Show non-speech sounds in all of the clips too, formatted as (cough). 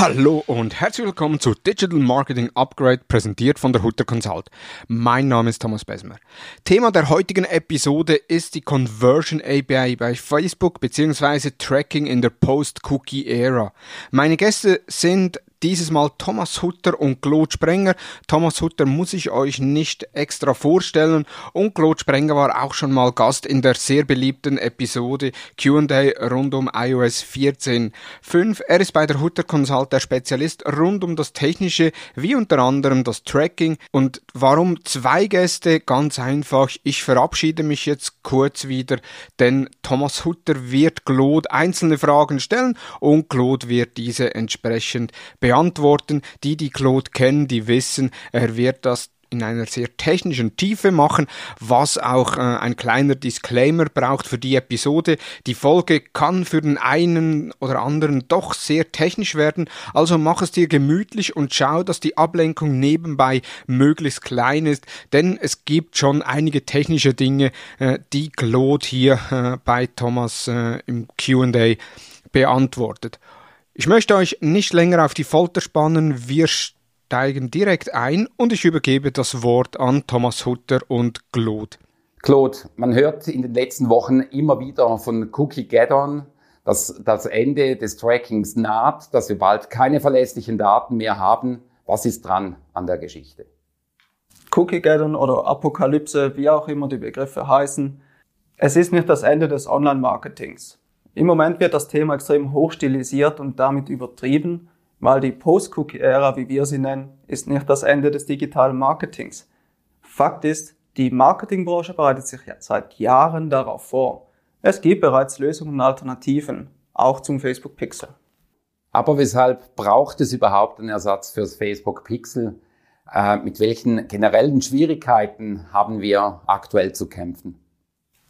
Hallo und herzlich willkommen zu Digital Marketing Upgrade, präsentiert von der Hutter Consult. Mein Name ist Thomas Besmer. Thema der heutigen Episode ist die Conversion API bei Facebook bzw. Tracking in der Post-Cookie-Ära. Meine Gäste sind dieses Mal Thomas Hutter und Claude Sprenger. Thomas Hutter muss ich euch nicht extra vorstellen und Claude Sprenger war auch schon mal Gast in der sehr beliebten Episode Q&A rund um iOS 14.5. Er ist bei der Hutter Consult der Spezialist rund um das Technische, wie unter anderem das Tracking. Und warum zwei Gäste? Ganz einfach. Ich verabschiede mich jetzt kurz wieder, denn Thomas Hutter wird Claude einzelne Fragen stellen und Claude wird diese entsprechend beantworten beantworten. Die, die Claude kennen, die wissen, er wird das in einer sehr technischen Tiefe machen, was auch äh, ein kleiner Disclaimer braucht für die Episode. Die Folge kann für den einen oder anderen doch sehr technisch werden, also mach es dir gemütlich und schau, dass die Ablenkung nebenbei möglichst klein ist, denn es gibt schon einige technische Dinge, äh, die Claude hier äh, bei Thomas äh, im Q&A beantwortet. Ich möchte euch nicht länger auf die Folter spannen, wir steigen direkt ein und ich übergebe das Wort an Thomas Hutter und Claude. Claude, man hört in den letzten Wochen immer wieder von Cookie Get-On, dass das Ende des Trackings naht, dass wir bald keine verlässlichen Daten mehr haben. Was ist dran an der Geschichte? Cookie Get-On oder Apokalypse, wie auch immer die Begriffe heißen, es ist nicht das Ende des Online-Marketings. Im Moment wird das Thema extrem hochstilisiert und damit übertrieben, weil die Post-Cookie-Ära, wie wir sie nennen, ist nicht das Ende des digitalen Marketings. Fakt ist, die Marketingbranche bereitet sich jetzt seit Jahren darauf vor. Es gibt bereits Lösungen und Alternativen, auch zum Facebook Pixel. Aber weshalb braucht es überhaupt einen Ersatz fürs Facebook Pixel? Äh, mit welchen generellen Schwierigkeiten haben wir aktuell zu kämpfen?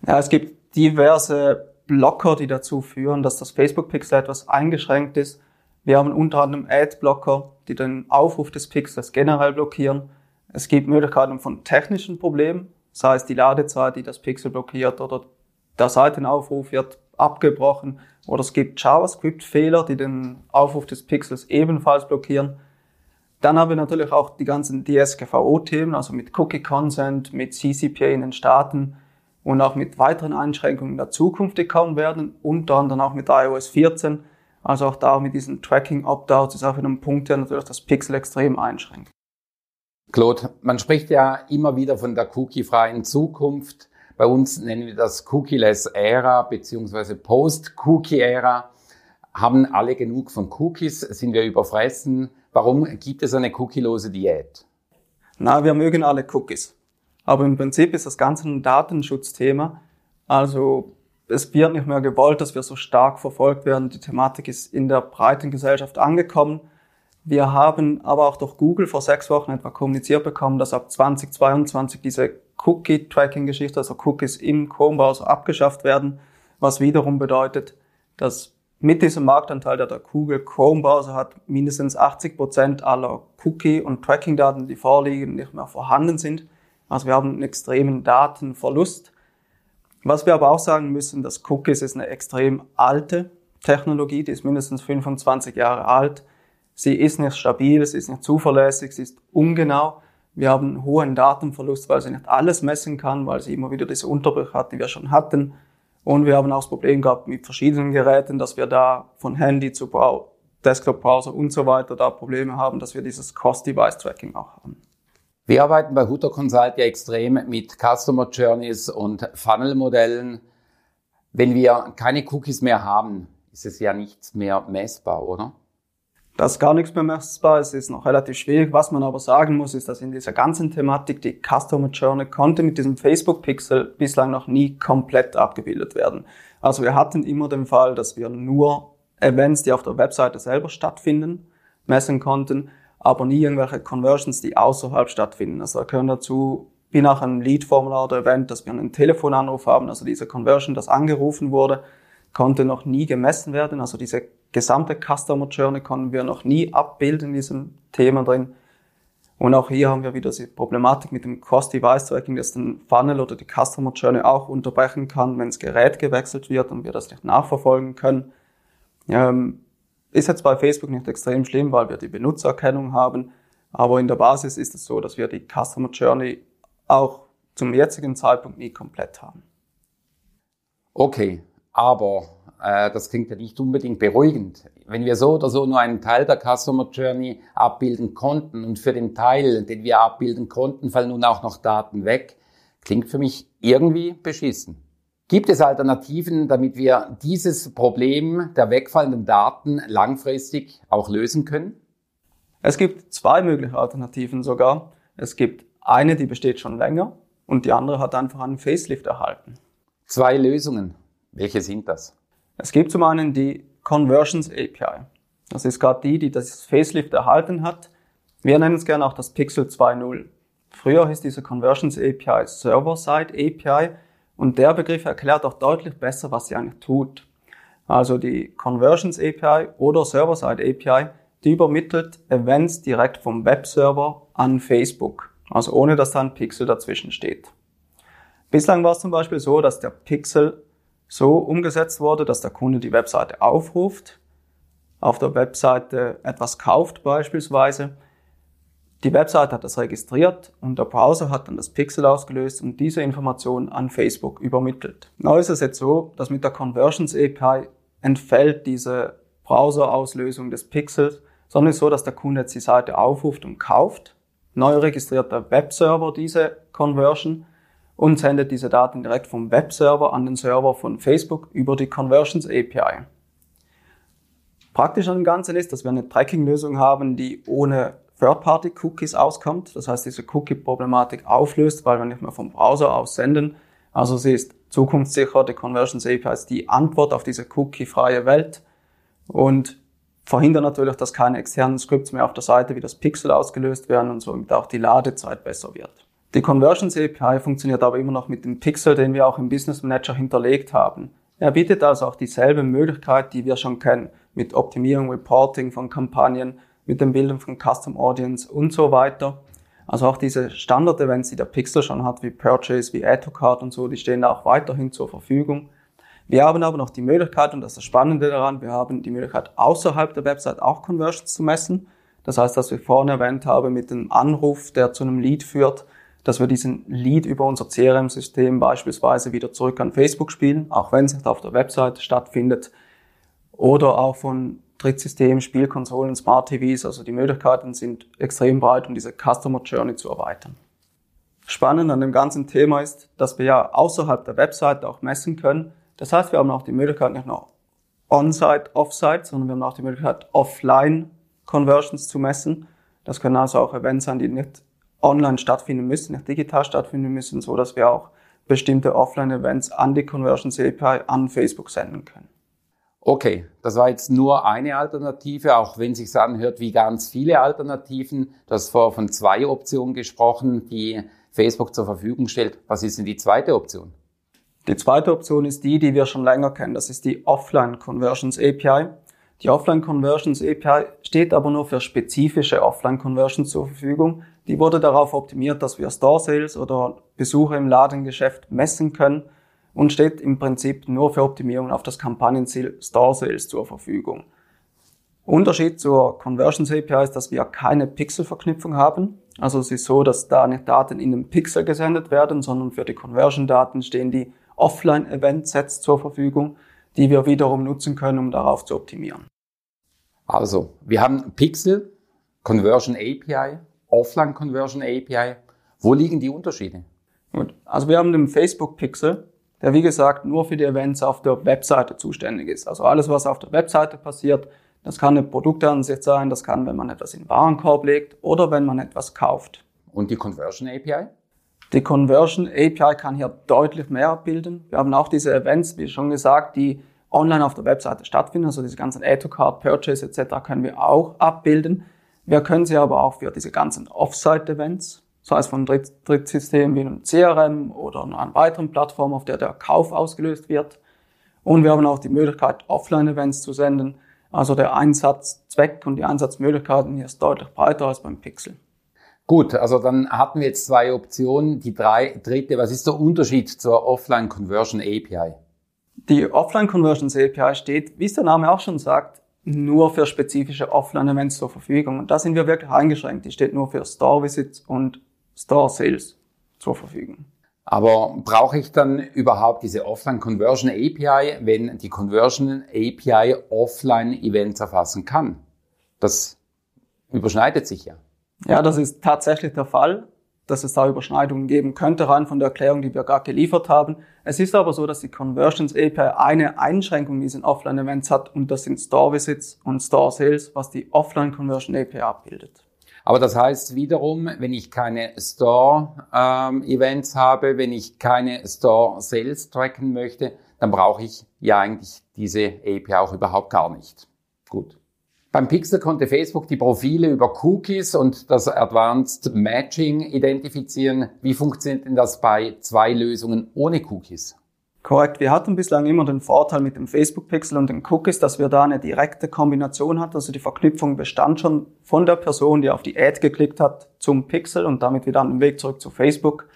Ja, es gibt diverse Blocker, die dazu führen, dass das Facebook-Pixel etwas eingeschränkt ist. Wir haben unter anderem Ad-Blocker, die den Aufruf des Pixels generell blockieren. Es gibt Möglichkeiten von technischen Problemen, sei es die Ladezeit, die das Pixel blockiert oder der Seitenaufruf wird abgebrochen oder es gibt JavaScript-Fehler, die den Aufruf des Pixels ebenfalls blockieren. Dann haben wir natürlich auch die ganzen DSGVO-Themen, also mit Cookie Consent, mit CCPA in den Staaten, und auch mit weiteren Einschränkungen in der Zukunft kommen werden, unter anderem auch mit iOS 14. Also auch da mit diesen Tracking-Opt-outs ist auch wieder ein Punkt, der natürlich das Pixel extrem einschränkt. Claude, man spricht ja immer wieder von der cookie-freien Zukunft. Bei uns nennen wir das Cookie-less-Ära beziehungsweise Post-Cookie-Ära. Haben alle genug von Cookies? Sind wir überfressen? Warum gibt es eine cookielose Diät? Na, wir mögen alle Cookies. Aber im Prinzip ist das Ganze ein Datenschutzthema. Also es wird nicht mehr gewollt, dass wir so stark verfolgt werden. Die Thematik ist in der breiten Gesellschaft angekommen. Wir haben aber auch durch Google vor sechs Wochen etwa kommuniziert bekommen, dass ab 2022 diese Cookie-Tracking-Geschichte, also Cookies im Chrome-Browser abgeschafft werden, was wiederum bedeutet, dass mit diesem Marktanteil, der der Google Chrome-Browser hat, mindestens 80 Prozent aller Cookie- und Tracking-Daten, die vorliegen, nicht mehr vorhanden sind. Also wir haben einen extremen Datenverlust. Was wir aber auch sagen müssen, dass Cookies ist eine extrem alte Technologie, die ist mindestens 25 Jahre alt. Sie ist nicht stabil, sie ist nicht zuverlässig, sie ist ungenau. Wir haben einen hohen Datenverlust, weil sie nicht alles messen kann, weil sie immer wieder diese Unterbrüche hat, die wir schon hatten. Und wir haben auch das Problem gehabt mit verschiedenen Geräten, dass wir da von Handy zu Desktop-Browser und so weiter da Probleme haben, dass wir dieses Cross-Device-Tracking auch haben. Wir arbeiten bei Hutter Consult ja extrem mit Customer Journeys und Funnel-Modellen. Wenn wir keine Cookies mehr haben, ist es ja nichts mehr messbar, oder? Das ist gar nichts mehr messbar. Es ist noch relativ schwierig. Was man aber sagen muss, ist, dass in dieser ganzen Thematik die Customer Journey konnte mit diesem Facebook Pixel bislang noch nie komplett abgebildet werden. Also wir hatten immer den Fall, dass wir nur Events, die auf der Webseite selber stattfinden, messen konnten aber nie irgendwelche Conversions, die außerhalb stattfinden. Also da gehören dazu, wie nach einem Lead-Formular oder Event, dass wir einen Telefonanruf haben, also diese Conversion, das angerufen wurde, konnte noch nie gemessen werden. Also diese gesamte Customer Journey konnten wir noch nie abbilden in diesem Thema drin. Und auch hier haben wir wieder die Problematik mit dem Cross-Device-Tracking, dass den Funnel oder die Customer Journey auch unterbrechen kann, wenn das Gerät gewechselt wird und wir das nicht nachverfolgen können. Ähm, Ist jetzt bei Facebook nicht extrem schlimm, weil wir die Benutzererkennung haben, aber in der Basis ist es so, dass wir die Customer Journey auch zum jetzigen Zeitpunkt nie komplett haben. Okay, aber äh, das klingt ja nicht unbedingt beruhigend. Wenn wir so oder so nur einen Teil der Customer Journey abbilden konnten und für den Teil, den wir abbilden konnten, fallen nun auch noch Daten weg, klingt für mich irgendwie beschissen. Gibt es Alternativen, damit wir dieses Problem der wegfallenden Daten langfristig auch lösen können? Es gibt zwei mögliche Alternativen sogar. Es gibt eine, die besteht schon länger und die andere hat einfach einen Facelift erhalten. Zwei Lösungen. Welche sind das? Es gibt zum einen die Conversions API. Das ist gerade die, die das Facelift erhalten hat. Wir nennen es gerne auch das Pixel 2.0. Früher hieß diese Conversions API Server-Side API und der Begriff erklärt auch deutlich besser, was sie eigentlich tut. Also die Conversions API oder Server-Side API, die übermittelt Events direkt vom Webserver an Facebook. Also ohne dass da ein Pixel dazwischen steht. Bislang war es zum Beispiel so, dass der Pixel so umgesetzt wurde, dass der Kunde die Webseite aufruft, auf der Webseite etwas kauft beispielsweise die Website hat das registriert und der Browser hat dann das Pixel ausgelöst und diese Information an Facebook übermittelt. Neu ist es jetzt so, dass mit der Conversions API entfällt diese Browser-Auslösung des Pixels, sondern ist so, dass der Kunde jetzt die Seite aufruft und kauft. Neu registriert der Webserver diese Conversion und sendet diese Daten direkt vom Webserver an den Server von Facebook über die Conversions API. Praktisch an dem Ganzen ist, dass wir eine Tracking-Lösung haben, die ohne Third-Party-Cookies auskommt. Das heißt, diese Cookie-Problematik auflöst, weil wir nicht mehr vom Browser aus senden. Also sie ist zukunftssicher, die Conversions API ist die Antwort auf diese cookie-freie Welt und verhindert natürlich, dass keine externen Scripts mehr auf der Seite wie das Pixel ausgelöst werden und somit auch die Ladezeit besser wird. Die Conversions API funktioniert aber immer noch mit dem Pixel, den wir auch im Business Manager hinterlegt haben. Er bietet also auch dieselbe Möglichkeit, die wir schon kennen, mit Optimierung, Reporting von Kampagnen, mit dem Bilden von Custom Audience und so weiter. Also auch diese Standard-Events, die der Pixel schon hat, wie Purchase, wie Add und so, die stehen auch weiterhin zur Verfügung. Wir haben aber noch die Möglichkeit, und das ist das Spannende daran, wir haben die Möglichkeit, außerhalb der Website auch Conversions zu messen. Das heißt, dass wir vorne erwähnt haben mit dem Anruf, der zu einem Lead führt, dass wir diesen Lead über unser CRM-System beispielsweise wieder zurück an Facebook spielen, auch wenn es nicht auf der Website stattfindet. Oder auch von Drittsystem, Spielkonsolen, Smart TVs, also die Möglichkeiten sind extrem breit, um diese Customer Journey zu erweitern. Spannend an dem ganzen Thema ist, dass wir ja außerhalb der Website auch messen können. Das heißt, wir haben auch die Möglichkeit nicht nur On-Site, Off-Site, sondern wir haben auch die Möglichkeit, Offline Conversions zu messen. Das können also auch Events sein, die nicht online stattfinden müssen, nicht digital stattfinden müssen, so dass wir auch bestimmte Offline-Events an die Conversions API an Facebook senden können. Okay, das war jetzt nur eine Alternative, auch wenn sich anhört wie ganz viele Alternativen. Du hast vorher von zwei Optionen gesprochen, die Facebook zur Verfügung stellt. Was ist denn die zweite Option? Die zweite Option ist die, die wir schon länger kennen. Das ist die Offline Conversions API. Die Offline Conversions API steht aber nur für spezifische Offline Conversions zur Verfügung. Die wurde darauf optimiert, dass wir Store Sales oder Besucher im Ladengeschäft messen können und steht im Prinzip nur für Optimierung auf das Kampagnenziel Store Sales zur Verfügung. Unterschied zur Conversions API ist, dass wir keine Pixel-Verknüpfung haben. Also es ist so, dass da nicht Daten in einem Pixel gesendet werden, sondern für die Conversion-Daten stehen die Offline-Event-Sets zur Verfügung, die wir wiederum nutzen können, um darauf zu optimieren. Also, wir haben Pixel, Conversion API, Offline Conversion API. Wo liegen die Unterschiede? Gut. Also wir haben den Facebook Pixel, der wie gesagt nur für die Events auf der Webseite zuständig ist. Also alles, was auf der Webseite passiert, das kann eine Produktansicht sein, das kann, wenn man etwas in den Warenkorb legt oder wenn man etwas kauft. Und die Conversion API? Die Conversion API kann hier deutlich mehr abbilden. Wir haben auch diese Events, wie schon gesagt, die online auf der Webseite stattfinden, also diese ganzen Add-to-Card, Purchase etc. können wir auch abbilden. Wir können sie aber auch für diese ganzen Offsite-Events, sei es von Dritt Drittsystemen wie einem CRM oder einer weiteren Plattform, auf der der Kauf ausgelöst wird. Und wir haben auch die Möglichkeit, Offline-Events zu senden. Also der Einsatzzweck und die Einsatzmöglichkeiten hier ist deutlich breiter als beim Pixel. Gut, also dann hatten wir jetzt zwei Optionen. Die drei, dritte, was ist der Unterschied zur Offline Conversion API? Die Offline Conversions API steht, wie es der Name auch schon sagt, nur für spezifische Offline-Events zur Verfügung. Und da sind wir wirklich eingeschränkt. Die steht nur für Store-Visits und Store-Sales zur Verfügung. Aber brauche ich dann überhaupt diese Offline Conversion API, wenn die Conversion API Offline Events erfassen kann? Das überschneidet sich ja. Ja, das ist tatsächlich der Fall, dass es da Überschneidungen geben könnte, rein von der Erklärung, die wir gerade geliefert haben. Es ist aber so, dass die Conversions API eine Einschränkung in diesen Offline-Events hat und das sind Store-Visits und Store-Sales, was die Offline-Conversion API abbildet. Aber das heißt wiederum, wenn ich keine Store-Events ähm, habe, wenn ich keine Store-Sales tracken möchte, dann brauche ich ja eigentlich diese API auch überhaupt gar nicht. Gut. Beim Pixel konnte Facebook die Profile über Cookies und das Advanced Matching identifizieren. Wie funktioniert denn das bei zwei Lösungen ohne Cookies? Korrekt. Wir hatten bislang immer den Vorteil mit dem Facebook Pixel und den Cookies, dass wir da eine direkte Kombination hatten. Also die Verknüpfung bestand schon von der Person, die auf die Ad geklickt hat, zum Pixel und damit wieder den Weg zurück zu Facebook.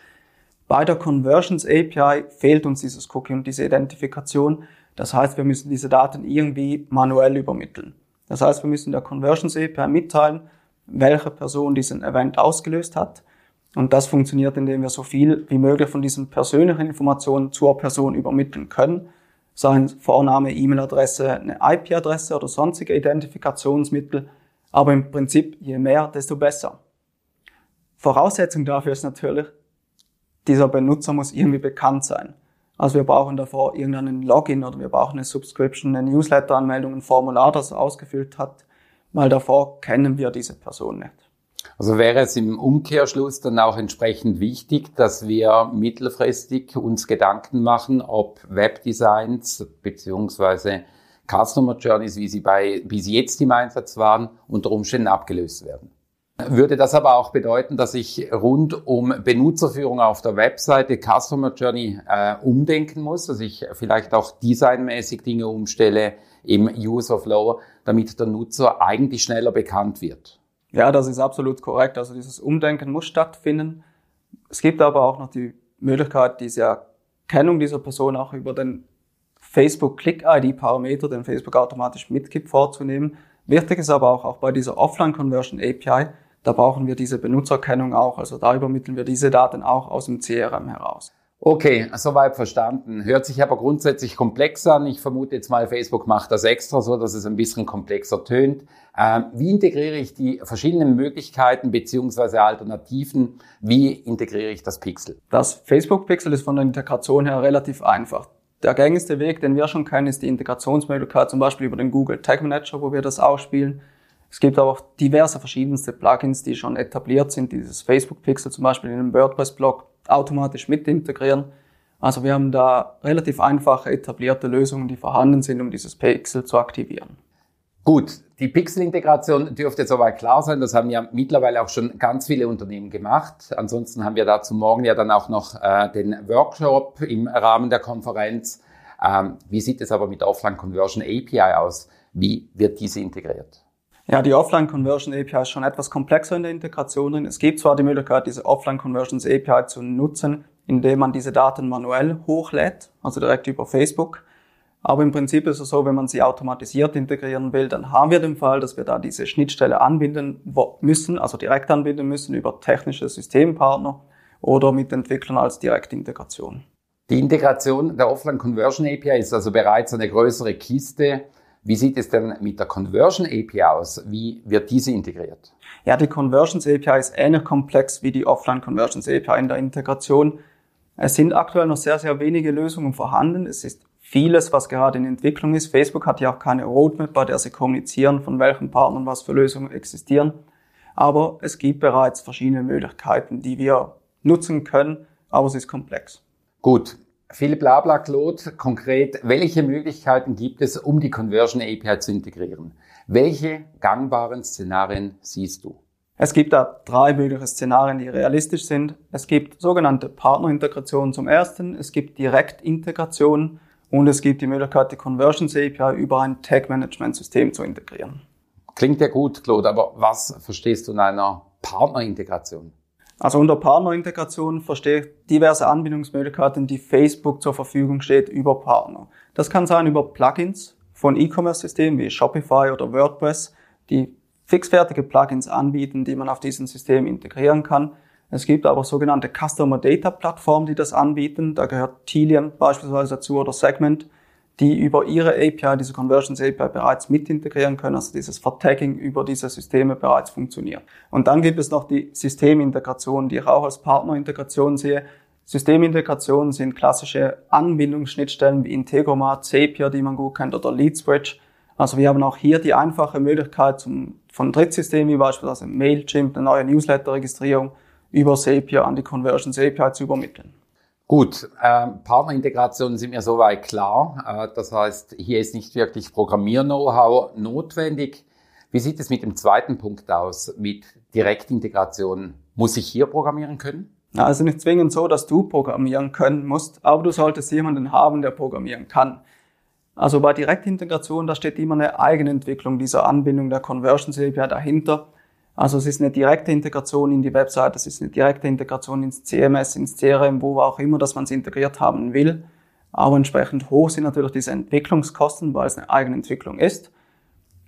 Bei der Conversions API fehlt uns dieses Cookie und diese Identifikation. Das heißt, wir müssen diese Daten irgendwie manuell übermitteln. Das heißt, wir müssen der Conversions API mitteilen, welche Person diesen Event ausgelöst hat. Und das funktioniert, indem wir so viel wie möglich von diesen persönlichen Informationen zur Person übermitteln können. Seien Vorname, E-Mail-Adresse, eine IP-Adresse oder sonstige Identifikationsmittel. Aber im Prinzip, je mehr, desto besser. Voraussetzung dafür ist natürlich, dieser Benutzer muss irgendwie bekannt sein. Also wir brauchen davor irgendeinen Login oder wir brauchen eine Subscription, eine Newsletter-Anmeldung, ein Formular, das er ausgefüllt hat, weil davor kennen wir diese Person nicht. Also wäre es im Umkehrschluss dann auch entsprechend wichtig, dass wir mittelfristig uns Gedanken machen, ob Webdesigns beziehungsweise Customer Journeys, wie sie bei, sie jetzt im Einsatz waren, unter Umständen abgelöst werden. Würde das aber auch bedeuten, dass ich rund um Benutzerführung auf der Webseite Customer Journey äh, umdenken muss, dass ich vielleicht auch designmäßig Dinge umstelle im User Flow, damit der Nutzer eigentlich schneller bekannt wird? Ja, das ist absolut korrekt. Also dieses Umdenken muss stattfinden. Es gibt aber auch noch die Möglichkeit, diese Erkennung dieser Person auch über den Facebook Click ID Parameter, den Facebook automatisch mitgibt, vorzunehmen. Wichtig ist aber auch, auch bei dieser Offline Conversion API, da brauchen wir diese Benutzerkennung auch. Also da übermitteln wir diese Daten auch aus dem CRM heraus. Okay, soweit verstanden. Hört sich aber grundsätzlich komplex an. Ich vermute jetzt mal, Facebook macht das extra so, dass es ein bisschen komplexer tönt. Ähm, wie integriere ich die verschiedenen Möglichkeiten beziehungsweise Alternativen? Wie integriere ich das Pixel? Das Facebook Pixel ist von der Integration her relativ einfach. Der gängigste Weg, den wir schon kennen, ist die Integrationsmöglichkeit zum Beispiel über den Google Tag Manager, wo wir das ausspielen. Es gibt aber auch diverse verschiedenste Plugins, die schon etabliert sind, dieses Facebook Pixel zum Beispiel in einem WordPress-Blog automatisch mit integrieren. Also wir haben da relativ einfache etablierte Lösungen, die vorhanden sind, um dieses Pixel zu aktivieren. Gut, die Pixel-Integration dürfte soweit klar sein. Das haben ja mittlerweile auch schon ganz viele Unternehmen gemacht. Ansonsten haben wir dazu morgen ja dann auch noch äh, den Workshop im Rahmen der Konferenz. Ähm, wie sieht es aber mit Offline Conversion API aus? Wie wird diese integriert? Ja, die Offline Conversion API ist schon etwas komplexer in der Integration drin. Es gibt zwar die Möglichkeit, diese Offline Conversions API zu nutzen, indem man diese Daten manuell hochlädt, also direkt über Facebook. Aber im Prinzip ist es so, wenn man sie automatisiert integrieren will, dann haben wir den Fall, dass wir da diese Schnittstelle anbinden müssen, also direkt anbinden müssen über technische Systempartner oder mit Entwicklern als Direktintegration. Die Integration der Offline Conversion API ist also bereits eine größere Kiste. Wie sieht es denn mit der Conversion API aus? Wie wird diese integriert? Ja, die Conversions API ist ähnlich komplex wie die Offline Conversions API in der Integration. Es sind aktuell noch sehr, sehr wenige Lösungen vorhanden. Es ist vieles, was gerade in Entwicklung ist. Facebook hat ja auch keine Roadmap, bei der sie kommunizieren, von welchen Partnern was für Lösungen existieren. Aber es gibt bereits verschiedene Möglichkeiten, die wir nutzen können, aber es ist komplex. Gut, viel Blabla, Claude. Konkret, welche Möglichkeiten gibt es, um die Conversion API zu integrieren? Welche gangbaren Szenarien siehst du? Es gibt da drei mögliche Szenarien, die realistisch sind. Es gibt sogenannte Partnerintegrationen zum ersten, es gibt Direktintegration und es gibt die Möglichkeit, die Conversions API über ein Tag-Management-System zu integrieren. Klingt ja gut, Claude, aber was verstehst du in einer Partnerintegration? Also unter Partnerintegration verstehe ich diverse Anbindungsmöglichkeiten, die Facebook zur Verfügung steht über Partner. Das kann sein über Plugins von E-Commerce-Systemen wie Shopify oder WordPress, die fixfertige Plugins anbieten, die man auf diesen Systemen integrieren kann. Es gibt aber sogenannte Customer Data Plattformen, die das anbieten. Da gehört Tilian beispielsweise dazu oder Segment, die über ihre API, diese Conversions API bereits mit integrieren können, also dieses Vertagging über diese Systeme bereits funktioniert. Und dann gibt es noch die Systemintegration, die ich auch als Partnerintegration sehe. Systemintegrationen sind klassische Anbindungsschnittstellen wie Integromat, Zapier, die man gut kennt, oder LeadSwitch. Also wir haben auch hier die einfache Möglichkeit zum, von Drittsystemen wie beispielsweise Mailchimp, eine neue Newsletter-Registrierung über Zapier an die Conversions API zu übermitteln. Gut, äh, Partnerintegrationen sind mir soweit klar. Äh, das heißt, hier ist nicht wirklich Programmier-Know-how notwendig. Wie sieht es mit dem zweiten Punkt aus, mit Direktintegration? Muss ich hier programmieren können? Also nicht zwingend so, dass du programmieren können musst, aber du solltest jemanden haben, der programmieren kann. Also bei Direktintegration, da steht immer eine Eigenentwicklung dieser Anbindung der Conversions API dahinter. Also es ist eine direkte Integration in die Website, es ist eine direkte Integration ins CMS, ins CRM, wo auch immer, dass man es integriert haben will. Aber entsprechend hoch sind natürlich diese Entwicklungskosten, weil es eine eigene Entwicklung ist.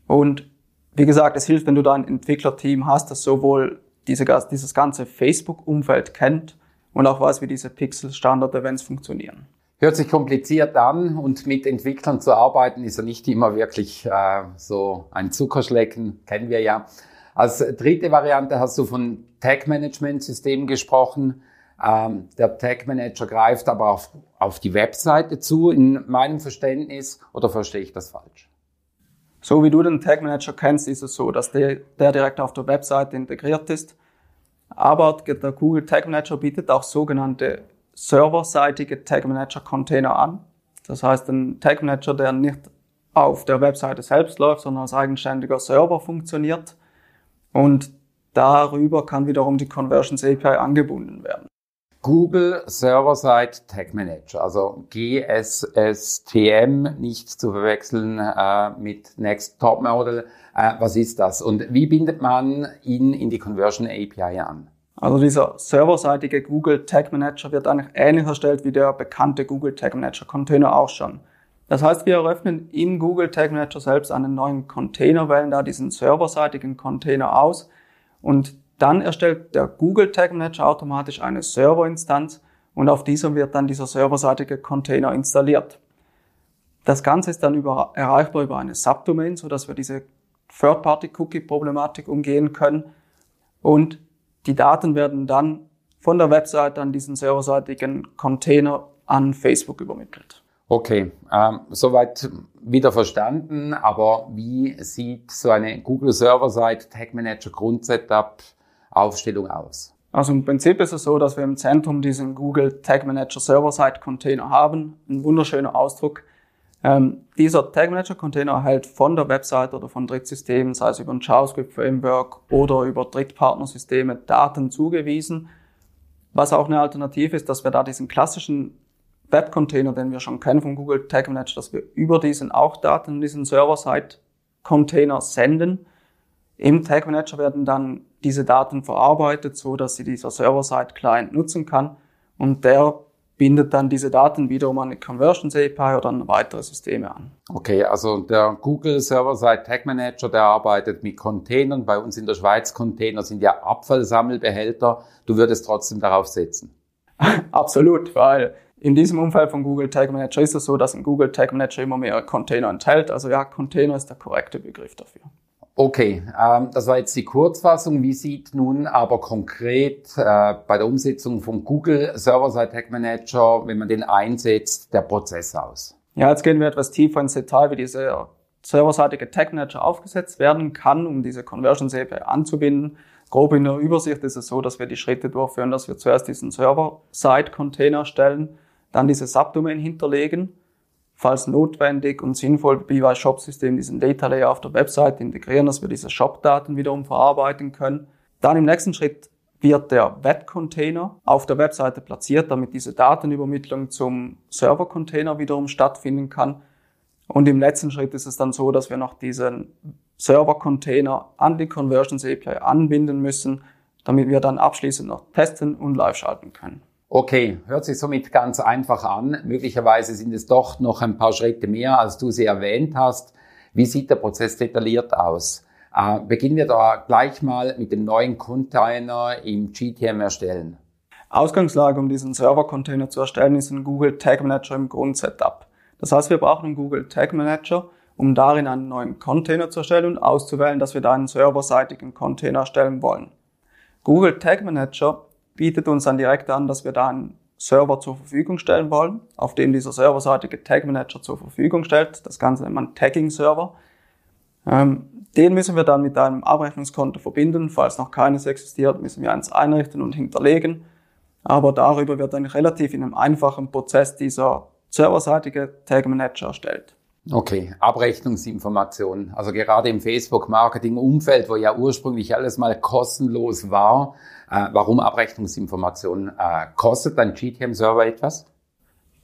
Und wie gesagt, es hilft, wenn du da ein Entwicklerteam hast, das sowohl diese, dieses ganze Facebook-Umfeld kennt und auch weiß, wie diese Pixel-Standard-Events funktionieren. Hört sich kompliziert an und mit Entwicklern zu arbeiten ist ja nicht immer wirklich äh, so ein Zuckerschlecken, kennen wir ja. Als dritte Variante hast du von Tag-Management-Systemen gesprochen. Ähm, der Tag-Manager greift aber auf, auf die Webseite zu, in meinem Verständnis, oder verstehe ich das falsch? So wie du den Tag Manager kennst, ist es so, dass der, der direkt auf der Webseite integriert ist. Aber der Google Tag Manager bietet auch sogenannte serverseitige Tag Manager Container an. Das heißt, ein Tag Manager, der nicht auf der Webseite selbst läuft, sondern als eigenständiger Server funktioniert und darüber kann wiederum die Conversions API angebunden werden. Google Server-Side Tag Manager, also GSSTM, nicht zu verwechseln äh, mit Next Top Model. Äh, was ist das und wie bindet man ihn in die Conversion API an? Also dieser serverseitige Google Tag Manager wird eigentlich ähnlich erstellt wie der bekannte Google Tag Manager Container auch schon. Das heißt, wir eröffnen im Google Tag Manager selbst einen neuen Container, wählen da diesen serverseitigen Container aus und dann erstellt der Google Tag Manager automatisch eine Serverinstanz und auf dieser wird dann dieser serverseitige Container installiert. Das Ganze ist dann über, erreichbar über eine Subdomain, so dass wir diese Third-Party-Cookie-Problematik umgehen können und die Daten werden dann von der Website an diesen serverseitigen Container an Facebook übermittelt. Okay, ähm, soweit wieder verstanden, aber wie sieht so eine Google Server-Site Tag Manager Grundsetup Aufstellung aus? Also im Prinzip ist es so, dass wir im Zentrum diesen Google Tag Manager Server-Side Container haben. Ein wunderschöner Ausdruck. Ähm, dieser Tag Manager Container erhält von der Website oder von Drittsystemen, sei es über ein JavaScript Framework oder über Drittpartnersysteme, Daten zugewiesen. Was auch eine Alternative ist, dass wir da diesen klassischen Web-Container, den wir schon kennen von Google Tag Manager, dass wir über diesen auch Daten in diesen Server-Side-Container senden. Im Tag Manager werden dann diese Daten verarbeitet, so dass sie dieser Server-Side-Client nutzen kann und der bindet dann diese Daten wiederum an die Conversions API oder an weitere Systeme an. Okay, also der Google Server-Side Tag Manager, der arbeitet mit Containern. Bei uns in der Schweiz Container sind ja Abfallsammelbehälter. Du würdest trotzdem darauf setzen. (laughs) Absolut, weil in diesem Umfeld von Google Tag Manager ist es so, dass ein Google Tag Manager immer mehr Container enthält. Also ja, Container ist der korrekte Begriff dafür. Okay, ähm, das war jetzt die Kurzfassung. Wie sieht nun aber konkret äh, bei der Umsetzung von Google Server-Side Tag Manager, wenn man den einsetzt, der Prozess aus? Ja, jetzt gehen wir etwas tiefer ins Detail, wie dieser serverseitige Tag Manager aufgesetzt werden kann, um diese Conversion API anzubinden. Grob in der Übersicht ist es so, dass wir die Schritte durchführen, dass wir zuerst diesen Server-Side-Container stellen, dann diese Subdomain hinterlegen, falls notwendig und sinnvoll wie bei Shop-System diesen Data Layer auf der Website integrieren, dass wir diese Shop-Daten wiederum verarbeiten können. Dann im nächsten Schritt wird der Web-Container auf der Webseite platziert, damit diese Datenübermittlung zum Server-Container wiederum stattfinden kann. Und im letzten Schritt ist es dann so, dass wir noch diesen Server-Container an die Conversions API anbinden müssen, damit wir dann abschließend noch testen und live schalten können. Okay, hört sich somit ganz einfach an. Möglicherweise sind es doch noch ein paar Schritte mehr, als du sie erwähnt hast. Wie sieht der Prozess detailliert aus? Äh, beginnen wir da gleich mal mit dem neuen Container im GTM erstellen. Ausgangslage, um diesen Server-Container zu erstellen, ist ein Google Tag Manager im Grundsetup. Das heißt, wir brauchen einen Google Tag Manager, um darin einen neuen Container zu erstellen und auszuwählen, dass wir da einen serverseitigen Container erstellen wollen. Google Tag Manager bietet uns dann direkt an, dass wir da einen Server zur Verfügung stellen wollen, auf dem dieser serverseitige Tag Manager zur Verfügung stellt. Das Ganze nennt man Tagging Server. Ähm, den müssen wir dann mit einem Abrechnungskonto verbinden. Falls noch keines existiert, müssen wir eins einrichten und hinterlegen. Aber darüber wird dann relativ in einem einfachen Prozess dieser serverseitige Tag Manager erstellt. Okay, Abrechnungsinformationen. Also gerade im Facebook-Marketing-Umfeld, wo ja ursprünglich alles mal kostenlos war, äh, warum Abrechnungsinformationen? Äh, kostet ein GTM-Server etwas?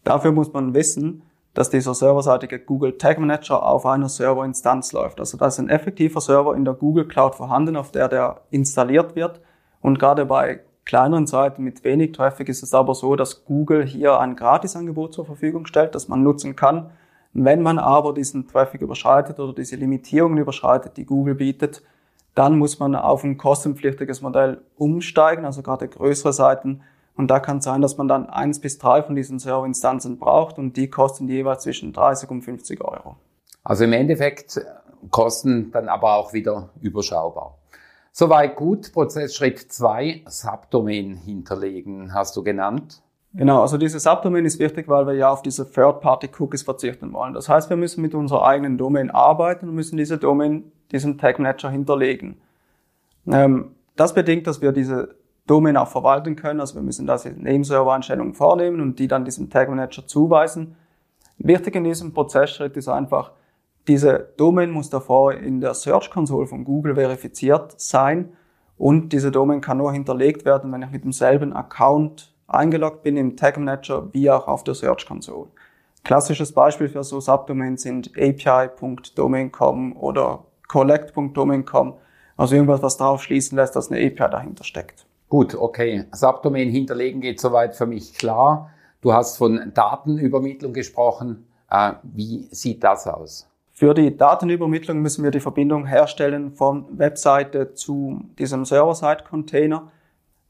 Dafür muss man wissen, dass dieser serverseitige Google Tag Manager auf einer Serverinstanz läuft. Also da ist ein effektiver Server in der Google Cloud vorhanden, auf der der installiert wird. Und gerade bei kleineren Seiten mit wenig Traffic ist es aber so, dass Google hier ein Gratisangebot zur Verfügung stellt, das man nutzen kann wenn man aber diesen Traffic überschreitet oder diese Limitierungen überschreitet, die Google bietet, dann muss man auf ein kostenpflichtiges Modell umsteigen, also gerade größere Seiten. Und da kann es sein, dass man dann eins bis drei von diesen Serverinstanzen braucht und die kosten jeweils zwischen 30 und 50 Euro. Also im Endeffekt kosten dann aber auch wieder überschaubar. Soweit gut. Prozessschritt zwei Subdomain hinterlegen, hast du genannt. Genau, also dieses Subdomain ist wichtig, weil wir ja auf diese Third-Party-Cookies verzichten wollen. Das heißt, wir müssen mit unserer eigenen Domain arbeiten und müssen diese Domain diesem Tag Manager hinterlegen. Ähm, das bedingt, dass wir diese Domain auch verwalten können. Also wir müssen das in Name-Server-Einstellungen vornehmen und die dann diesem Tag Manager zuweisen. Wichtig in diesem Prozessschritt ist einfach, diese Domain muss davor in der Search Console von Google verifiziert sein und diese Domain kann nur hinterlegt werden, wenn ich mit demselben Account eingeloggt bin im Tag Manager wie auch auf der Search Console. Klassisches Beispiel für so Subdomains sind api.domain.com oder collect.domain.com, also irgendwas, was darauf schließen lässt, dass eine API dahinter steckt. Gut, okay. Subdomain hinterlegen geht soweit für mich klar. Du hast von Datenübermittlung gesprochen. Äh, wie sieht das aus? Für die Datenübermittlung müssen wir die Verbindung herstellen von Webseite zu diesem Server-Side-Container.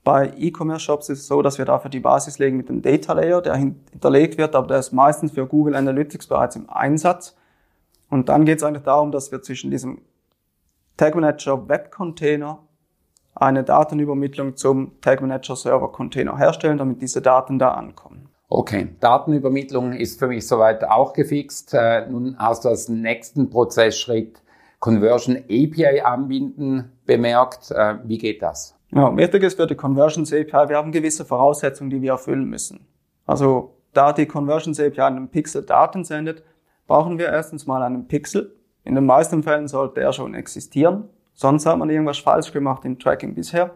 Bei E-Commerce-Shops ist es so, dass wir dafür die Basis legen mit dem Data Layer, der hinterlegt wird, aber der ist meistens für Google Analytics bereits im Einsatz. Und dann geht es eigentlich darum, dass wir zwischen diesem Tag Manager Web Container eine Datenübermittlung zum Tag Manager Server Container herstellen, damit diese Daten da ankommen. Okay, Datenübermittlung ist für mich soweit auch gefixt. Äh, nun hast du als nächsten Prozessschritt Conversion API anbinden bemerkt. Äh, wie geht das? Ja, wichtig ist für die Conversions API, wir haben gewisse Voraussetzungen, die wir erfüllen müssen. Also, da die Conversions API einen Pixel Daten sendet, brauchen wir erstens mal einen Pixel. In den meisten Fällen sollte er schon existieren. Sonst hat man irgendwas falsch gemacht im Tracking bisher.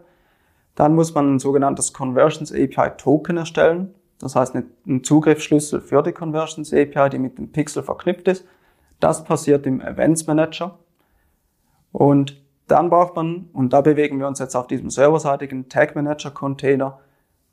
Dann muss man ein sogenanntes Conversions API Token erstellen. Das heißt, einen Zugriffsschlüssel für die Conversions API, die mit dem Pixel verknüpft ist. Das passiert im Events Manager. Und dann braucht man, und da bewegen wir uns jetzt auf diesem serverseitigen Tag Manager Container,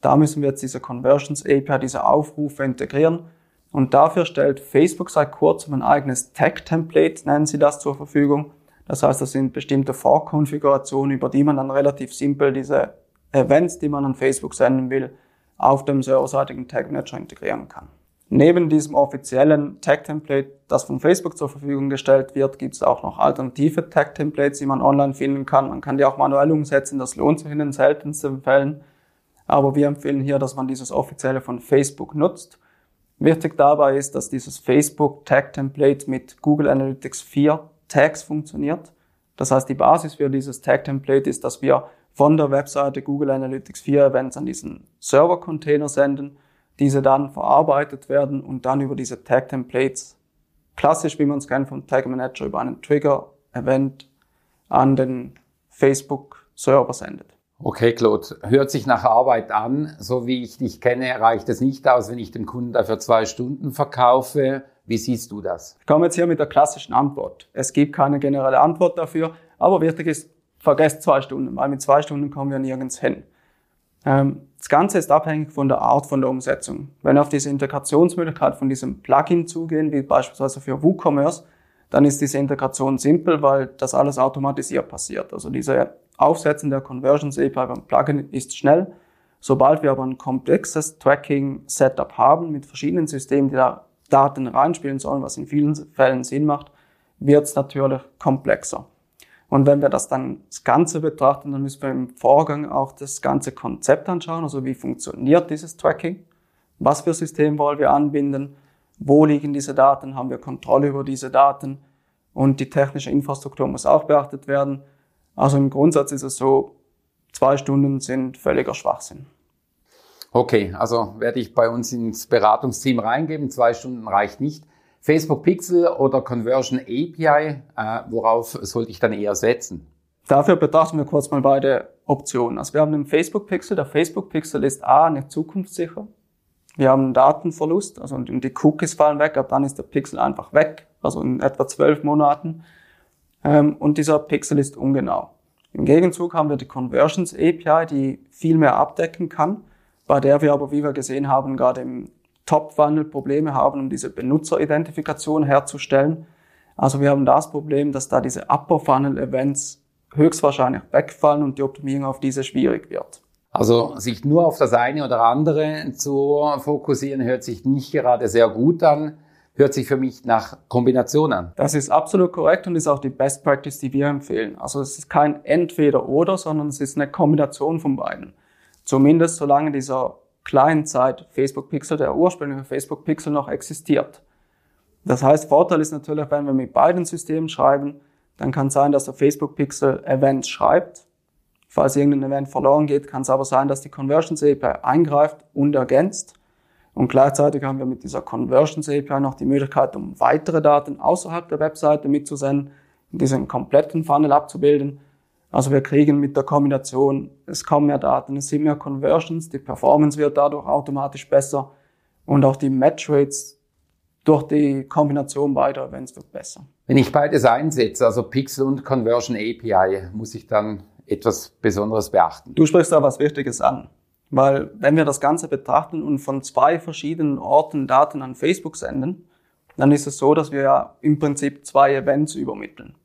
da müssen wir jetzt diese Conversions API, diese Aufrufe integrieren. Und dafür stellt Facebook seit kurzem ein eigenes Tag Template, nennen sie das, zur Verfügung. Das heißt, das sind bestimmte Vorkonfigurationen, über die man dann relativ simpel diese Events, die man an Facebook senden will, auf dem serverseitigen Tag Manager integrieren kann. Neben diesem offiziellen Tag-Template, das von Facebook zur Verfügung gestellt wird, gibt es auch noch alternative Tag-Templates, die man online finden kann. Man kann die auch manuell umsetzen, das lohnt sich in den seltensten Fällen. Aber wir empfehlen hier, dass man dieses offizielle von Facebook nutzt. Wichtig dabei ist, dass dieses Facebook Tag Template mit Google Analytics 4 Tags funktioniert. Das heißt, die Basis für dieses Tag Template ist, dass wir von der Webseite Google Analytics 4 Events an diesen Server Container senden diese dann verarbeitet werden und dann über diese Tag Templates, klassisch wie man es kennt vom Tag Manager, über einen Trigger Event an den Facebook Server sendet. Okay, Claude, hört sich nach Arbeit an. So wie ich dich kenne, reicht es nicht aus, wenn ich dem Kunden dafür zwei Stunden verkaufe. Wie siehst du das? Ich komme jetzt hier mit der klassischen Antwort. Es gibt keine generelle Antwort dafür, aber wichtig ist, vergesst zwei Stunden, weil mit zwei Stunden kommen wir nirgends hin. Ähm, das Ganze ist abhängig von der Art von der Umsetzung. Wenn wir auf diese Integrationsmöglichkeit von diesem Plugin zugehen, wie beispielsweise für WooCommerce, dann ist diese Integration simpel, weil das alles automatisiert passiert. Also diese Aufsetzen der Conversions API beim Plugin ist schnell. Sobald wir aber ein komplexes Tracking-Setup haben mit verschiedenen Systemen, die da Daten reinspielen sollen, was in vielen Fällen Sinn macht, wird es natürlich komplexer. Und wenn wir das dann das Ganze betrachten, dann müssen wir im Vorgang auch das ganze Konzept anschauen, also wie funktioniert dieses Tracking, was für System wollen wir anbinden, wo liegen diese Daten, haben wir Kontrolle über diese Daten und die technische Infrastruktur muss auch beachtet werden. Also im Grundsatz ist es so, zwei Stunden sind völliger Schwachsinn. Okay, also werde ich bei uns ins Beratungsteam reingeben. Zwei Stunden reicht nicht. Facebook Pixel oder Conversion API, äh, worauf sollte ich dann eher setzen? Dafür betrachten wir kurz mal beide Optionen. Also wir haben den Facebook Pixel. Der Facebook Pixel ist A, nicht zukunftssicher. Wir haben einen Datenverlust, also die Cookies fallen weg, aber dann ist der Pixel einfach weg, also in etwa zwölf Monaten. Ähm, und dieser Pixel ist ungenau. Im Gegenzug haben wir die Conversions API, die viel mehr abdecken kann, bei der wir aber, wie wir gesehen haben, gerade im Top-Funnel Probleme haben, um diese Benutzeridentifikation herzustellen. Also wir haben das Problem, dass da diese Upper-Funnel-Events höchstwahrscheinlich wegfallen und die Optimierung auf diese schwierig wird. Also sich nur auf das eine oder andere zu fokussieren, hört sich nicht gerade sehr gut an, hört sich für mich nach Kombination an. Das ist absolut korrekt und ist auch die Best Practice, die wir empfehlen. Also es ist kein Entweder-Oder, sondern es ist eine Kombination von beiden. Zumindest solange dieser Client-Side Facebook Pixel, der ursprüngliche Facebook Pixel noch existiert. Das heißt, Vorteil ist natürlich, wenn wir mit beiden Systemen schreiben, dann kann es sein, dass der Facebook Pixel Events schreibt Falls irgendein Event verloren geht, kann es aber sein, dass die Conversions API eingreift und ergänzt. Und gleichzeitig haben wir mit dieser Conversions API noch die Möglichkeit, um weitere Daten außerhalb der Webseite mitzusenden, diesen kompletten Funnel abzubilden. Also wir kriegen mit der Kombination, es kommen mehr Daten, es sind mehr Conversions, die Performance wird dadurch automatisch besser und auch die Match Rates durch die Kombination beider Events wird besser. Wenn ich beides einsetze, also Pixel und Conversion API, muss ich dann etwas Besonderes beachten. Du sprichst da was Wichtiges an. Weil wenn wir das Ganze betrachten und von zwei verschiedenen Orten Daten an Facebook senden, dann ist es so, dass wir ja im Prinzip zwei Events übermitteln.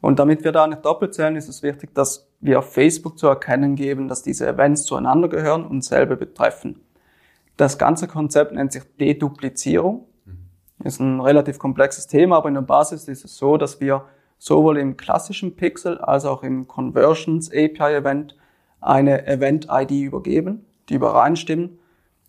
Und damit wir da nicht doppelt zählen, ist es wichtig, dass wir auf Facebook zu erkennen geben, dass diese Events zueinander gehören und selber betreffen. Das ganze Konzept nennt sich Deduplizierung. Mhm. Ist ein relativ komplexes Thema, aber in der Basis ist es so, dass wir sowohl im klassischen Pixel als auch im Conversions API Event eine Event ID übergeben, die übereinstimmen.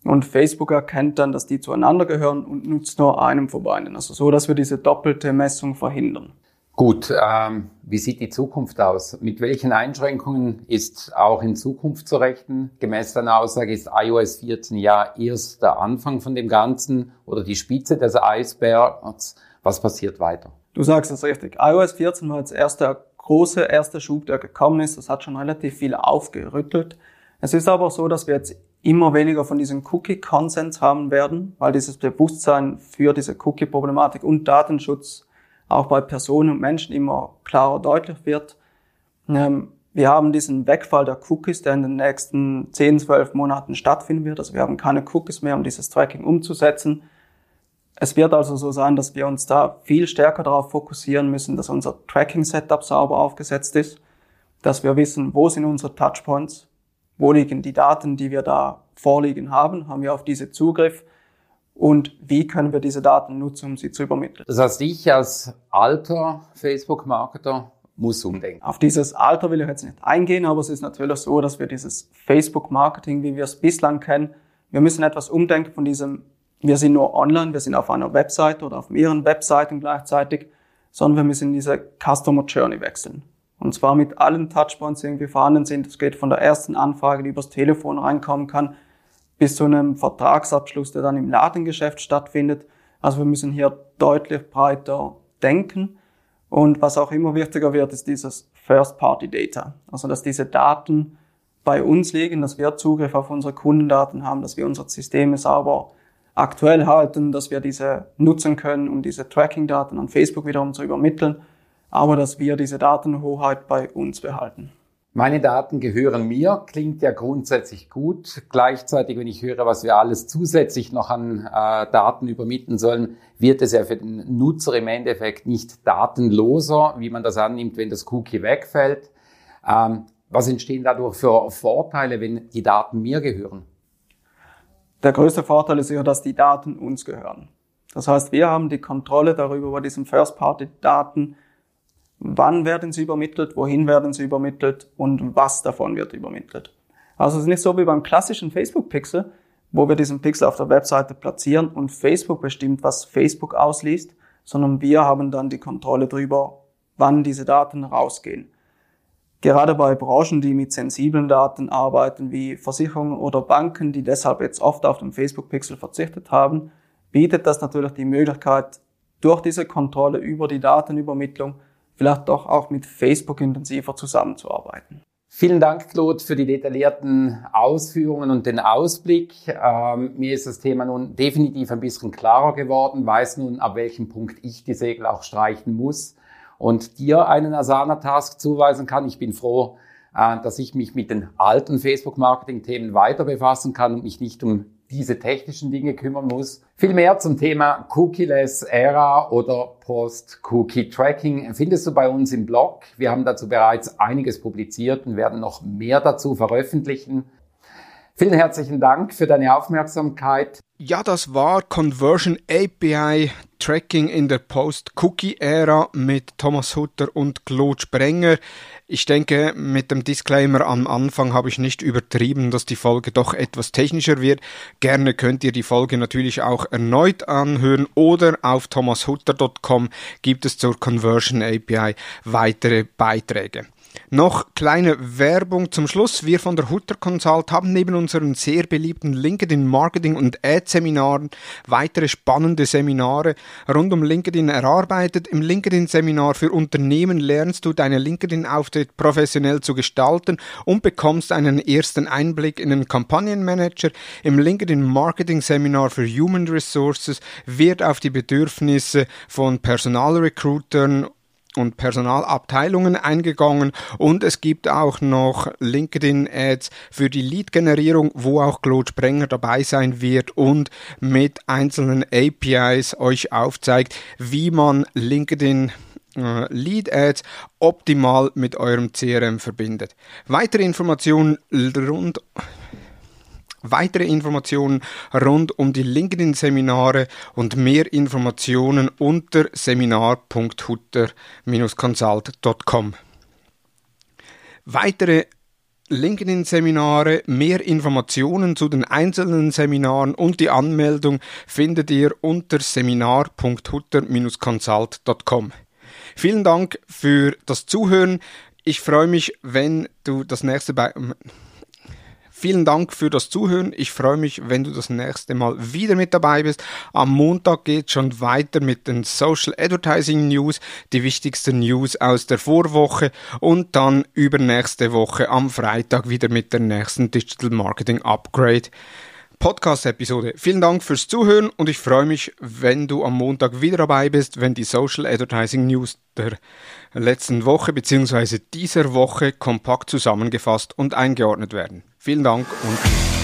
Und Facebook erkennt dann, dass die zueinander gehören und nutzt nur einem von beiden. Also so, dass wir diese doppelte Messung verhindern. Gut, ähm, wie sieht die Zukunft aus? Mit welchen Einschränkungen ist auch in Zukunft zu rechnen? Gemäß deiner Aussage ist iOS 14 ja erst der Anfang von dem Ganzen oder die Spitze des Eisbergs. Was passiert weiter? Du sagst es richtig. iOS 14 war jetzt erst der große erste Schub, der gekommen ist. Das hat schon relativ viel aufgerüttelt. Es ist aber so, dass wir jetzt immer weniger von diesen Cookie-Consents haben werden, weil dieses Bewusstsein für diese Cookie-Problematik und Datenschutz auch bei Personen und Menschen immer klarer deutlich wird. Ähm, wir haben diesen Wegfall der Cookies, der in den nächsten 10, 12 Monaten stattfinden wird. Also wir haben keine Cookies mehr, um dieses Tracking umzusetzen. Es wird also so sein, dass wir uns da viel stärker darauf fokussieren müssen, dass unser Tracking-Setup sauber aufgesetzt ist, dass wir wissen, wo sind unsere Touchpoints, wo liegen die Daten, die wir da vorliegen haben, haben wir auf diese Zugriff und wie können wir diese Daten nutzen, um sie zu übermitteln. Das heißt, ich als alter Facebook-Marketer muss umdenken. Auf dieses Alter will ich jetzt nicht eingehen, aber es ist natürlich so, dass wir dieses Facebook-Marketing, wie wir es bislang kennen, wir müssen etwas umdenken von diesem wir sind nur online, wir sind auf einer Webseite oder auf mehreren Webseiten gleichzeitig, sondern wir müssen diese Customer Journey wechseln. Und zwar mit allen Touchpoints, die irgendwie vorhanden sind. Es geht von der ersten Anfrage, die übers Telefon reinkommen kann, bis zu einem Vertragsabschluss, der dann im Ladengeschäft stattfindet. Also wir müssen hier deutlich breiter denken. Und was auch immer wichtiger wird, ist dieses First-Party-Data. Also dass diese Daten bei uns liegen, dass wir Zugriff auf unsere Kundendaten haben, dass wir unsere Systeme sauber aktuell halten, dass wir diese nutzen können, um diese Tracking-Daten an Facebook wiederum zu übermitteln, aber dass wir diese Datenhoheit bei uns behalten. Meine Daten gehören mir, klingt ja grundsätzlich gut. Gleichzeitig, wenn ich höre, was wir alles zusätzlich noch an äh, Daten übermitteln sollen, wird es ja für den Nutzer im Endeffekt nicht datenloser, wie man das annimmt, wenn das Cookie wegfällt. Ähm, was entstehen dadurch für Vorteile, wenn die Daten mir gehören? Der größte Vorteil ist ja, dass die Daten uns gehören. Das heißt, wir haben die Kontrolle darüber, über diesen First-Party-Daten wann werden sie übermittelt, wohin werden sie übermittelt und was davon wird übermittelt. Also es ist nicht so wie beim klassischen Facebook-Pixel, wo wir diesen Pixel auf der Webseite platzieren und Facebook bestimmt, was Facebook ausliest, sondern wir haben dann die Kontrolle darüber, wann diese Daten rausgehen. Gerade bei Branchen, die mit sensiblen Daten arbeiten, wie Versicherungen oder Banken, die deshalb jetzt oft auf den Facebook-Pixel verzichtet haben, bietet das natürlich die Möglichkeit, durch diese Kontrolle über die Datenübermittlung vielleicht doch auch mit Facebook intensiver zusammenzuarbeiten. Vielen Dank, Claude, für die detaillierten Ausführungen und den Ausblick. Ähm, mir ist das Thema nun definitiv ein bisschen klarer geworden, weiß nun, ab welchem Punkt ich die Segel auch streichen muss und dir einen Asana-Task zuweisen kann. Ich bin froh, äh, dass ich mich mit den alten Facebook-Marketing-Themen weiter befassen kann und mich nicht um diese technischen Dinge kümmern muss. Viel mehr zum Thema Cookie-less Era oder Post-Cookie-Tracking findest du bei uns im Blog. Wir haben dazu bereits einiges publiziert und werden noch mehr dazu veröffentlichen. Vielen herzlichen Dank für deine Aufmerksamkeit. Ja, das war Conversion API Tracking in der Post-Cookie-Ära mit Thomas Hutter und Claude Sprenger. Ich denke, mit dem Disclaimer am Anfang habe ich nicht übertrieben, dass die Folge doch etwas technischer wird. Gerne könnt ihr die Folge natürlich auch erneut anhören oder auf thomashutter.com gibt es zur Conversion API weitere Beiträge. Noch kleine Werbung zum Schluss. Wir von der Hutter Consult haben neben unseren sehr beliebten LinkedIn Marketing und Ad Seminaren weitere spannende Seminare rund um LinkedIn erarbeitet. Im LinkedIn Seminar für Unternehmen lernst du deine LinkedIn Auftritt professionell zu gestalten und bekommst einen ersten Einblick in den Kampagnenmanager. Im LinkedIn Marketing Seminar für Human Resources wird auf die Bedürfnisse von Personalrecruitern und Personalabteilungen eingegangen und es gibt auch noch LinkedIn-Ads für die Lead-Generierung, wo auch Claude Sprenger dabei sein wird und mit einzelnen APIs euch aufzeigt, wie man LinkedIn äh, Lead Ads optimal mit eurem CRM verbindet. Weitere Informationen rund Weitere Informationen rund um die LinkedIn-Seminare und mehr Informationen unter seminar.hutter-consult.com. Weitere LinkedIn-Seminare, mehr Informationen zu den einzelnen Seminaren und die Anmeldung findet ihr unter seminar.hutter-consult.com. Vielen Dank für das Zuhören. Ich freue mich, wenn du das nächste bei Vielen Dank für das Zuhören. Ich freue mich, wenn du das nächste Mal wieder mit dabei bist. Am Montag geht schon weiter mit den Social Advertising News, die wichtigsten News aus der Vorwoche und dann übernächste Woche am Freitag wieder mit der nächsten Digital Marketing Upgrade. Podcast-Episode. Vielen Dank fürs Zuhören und ich freue mich, wenn du am Montag wieder dabei bist, wenn die Social Advertising News der letzten Woche bzw. dieser Woche kompakt zusammengefasst und eingeordnet werden. Vielen Dank und